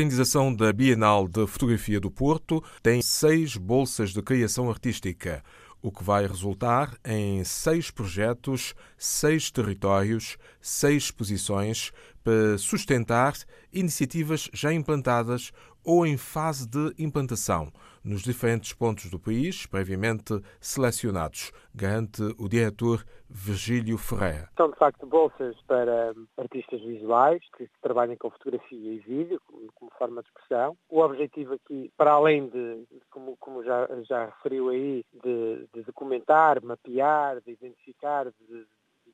organização da Bienal de Fotografia do Porto tem seis bolsas de criação artística, o que vai resultar em seis projetos, seis territórios, seis exposições para sustentar iniciativas já implantadas ou em fase de implantação nos diferentes pontos do país, previamente selecionados, garante o diretor Virgílio Ferreira. São, de facto, bolsas para artistas visuais que trabalhem com fotografia e vídeo como, forma de expressão. O objetivo aqui, para além de, como, como já, já referiu aí, de, de documentar, mapear, de identificar, de,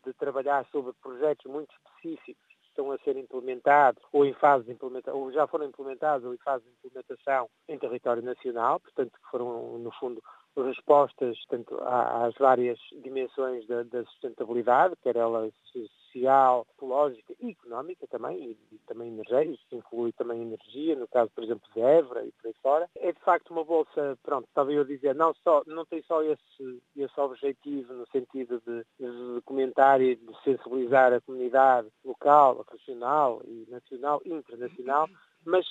de trabalhar sobre projetos muito específicos estão a ser implementados ou em fase de implementação, ou já foram implementados ou em fase de implementação em território nacional, portanto que foram, no fundo, respostas tanto às várias dimensões da, da sustentabilidade, quer ela social, ecológica e económica também, e, e também energética, isso inclui também energia, no caso, por exemplo, de Évora e por aí fora. É de facto uma bolsa, pronto, estava eu a dizer, não, só, não tem só esse, esse objetivo no sentido de, de documentar e de sensibilizar a comunidade local, regional e nacional internacional, mas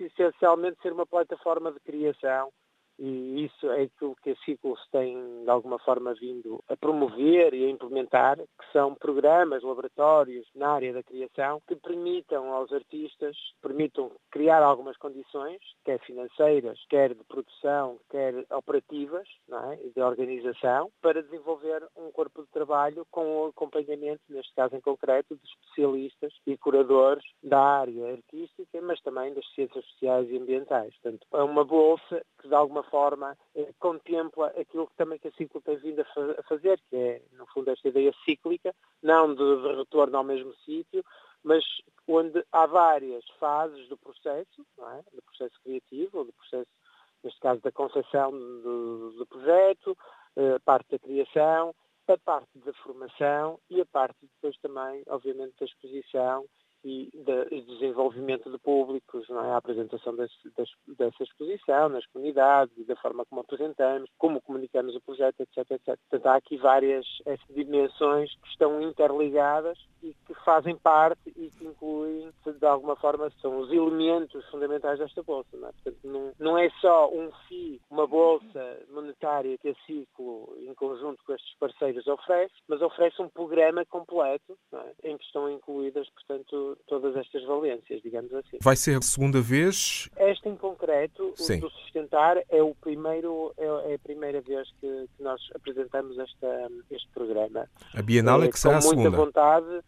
essencialmente ser uma plataforma de criação e isso é aquilo que a Ciclos tem de alguma forma vindo a promover e a implementar, que são programas, laboratórios na área da criação que permitam aos artistas, permitam criar algumas condições, quer financeiras, quer de produção, quer operativas, é? de organização, para desenvolver um corpo de trabalho com o acompanhamento, neste caso em concreto, de especialistas e curadores da área artística, mas também das ciências sociais e ambientais. Portanto, é uma bolsa que de alguma forma eh, contempla aquilo que também que a ciclo tem vindo a, fazer, que é, no fundo, esta ideia cíclica, não de, de retorno ao mesmo sítio, mas onde há várias fases do processo, é? do processo criativo, ou do processo, neste caso, da concepção do, do projeto, a parte da criação, a parte da formação e a parte depois também, obviamente, da exposição e de desenvolvimento de públicos, é? a apresentação desse, dessa exposição nas comunidades, da forma como apresentamos, como comunicamos o projeto, etc. etc. Portanto, há aqui várias dimensões que estão interligadas e que fazem parte e que incluem, de alguma forma, são os elementos fundamentais desta bolsa. Não é? Portanto, não, não é só um FII, uma bolsa monetária que a Ciclo, em conjunto com estes parceiros, oferece, mas oferece um programa completo é? em que estão incluídas, portanto, todas estas valências, digamos assim. Vai ser a segunda vez? Esta em concreto, Sim. o do Sustentar, é, o primeiro, é, é a primeira vez que, que nós apresentamos esta, este programa. A Bienal é, é que será a segunda. Com muita vontade, eh,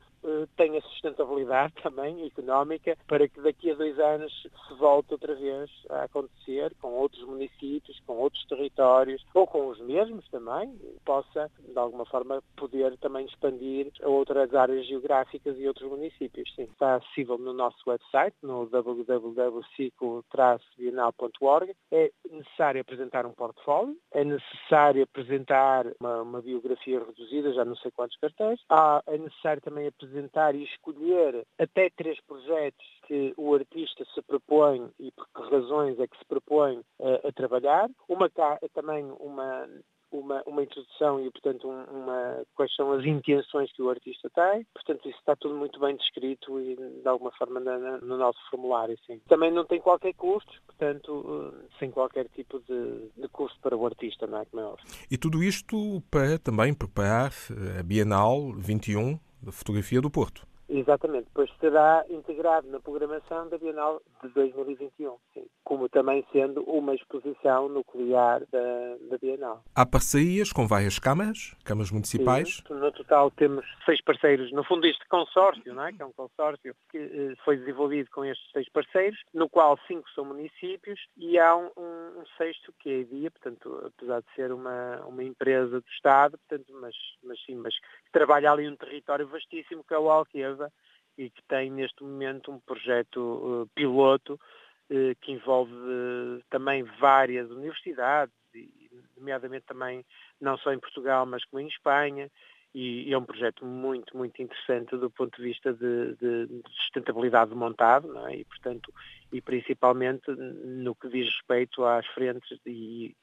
tenha sustentabilidade também económica para que daqui a dois anos se volte outra vez a acontecer com outros municípios, com outros territórios ou com os mesmos também, possa de alguma forma poder também expandir a outras áreas geográficas e outros municípios. Sim, está acessível no nosso website, no www.ciclo-bienal.org. É necessário apresentar um portfólio, é necessário apresentar uma, uma biografia reduzida, já não sei quantos cartões, ah, é necessário também apresentar apresentar e escolher até três projetos que o artista se propõe e por que razões é que se propõe uh, a trabalhar. Uma também uma uma, uma introdução e, portanto, uma, quais são as intenções que o artista tem. Portanto, isso está tudo muito bem descrito e, de alguma forma, na, no nosso formulário. Sim. Também não tem qualquer custo, portanto, eh, sem qualquer tipo de, de custo para o artista, não é como é. E tudo isto para também preparar a Bienal 21 da Fotografia do Porto. Exatamente, depois será integrado na programação da Bienal de 2021, sim, como também sendo uma exposição nuclear da, da Bienal. Há parcerias com várias câmaras, câmaras municipais? Sim, no total temos seis parceiros, no fundo este consórcio, não é? que é um consórcio que eh, foi desenvolvido com estes seis parceiros, no qual cinco são municípios e há um, um, um sexto que é a IDIA, portanto, apesar de ser uma, uma empresa do Estado, portanto, mas, mas sim, mas trabalha ali um território vastíssimo que é o Alqueva, e que tem neste momento um projeto uh, piloto uh, que envolve uh, também várias universidades, e, nomeadamente também não só em Portugal, mas como em Espanha, e, é um projeto muito, muito interessante do ponto de vista de, de, de sustentabilidade montado, é? e portanto, e principalmente no que diz respeito às frentes e,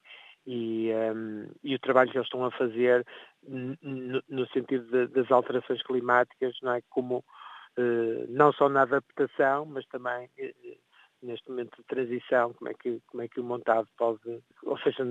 e, um, e, o trabalho que eles estão a fazer no, sentido das alterações climáticas, não é? Como uh, não só na adaptação, mas também uh, neste momento de transição, como é que, como é que o montado pode, ou seja,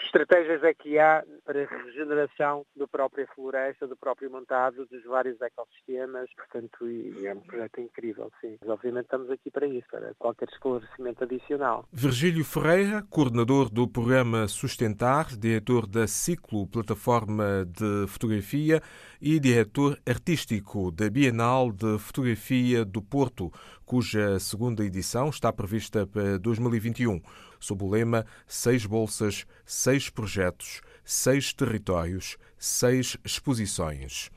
estratégias é que há para a regeneração da própria floresta, do próprio montado, dos vários ecossistemas, portanto, e é um projeto incrível, sim. Mas obviamente estamos aqui para isso, para qualquer esclarecimento adicional. Virgílio Ferreira, coordenador do programa Sustentar, diretor da Ciclo Plataforma de Fotografia e diretor artístico da Bienal de Fotografia do Porto, cuja segunda edição está prevista para 2021, sob o lema Seis Bolsas, Seis Projetos, Seis Territórios, Seis Exposições.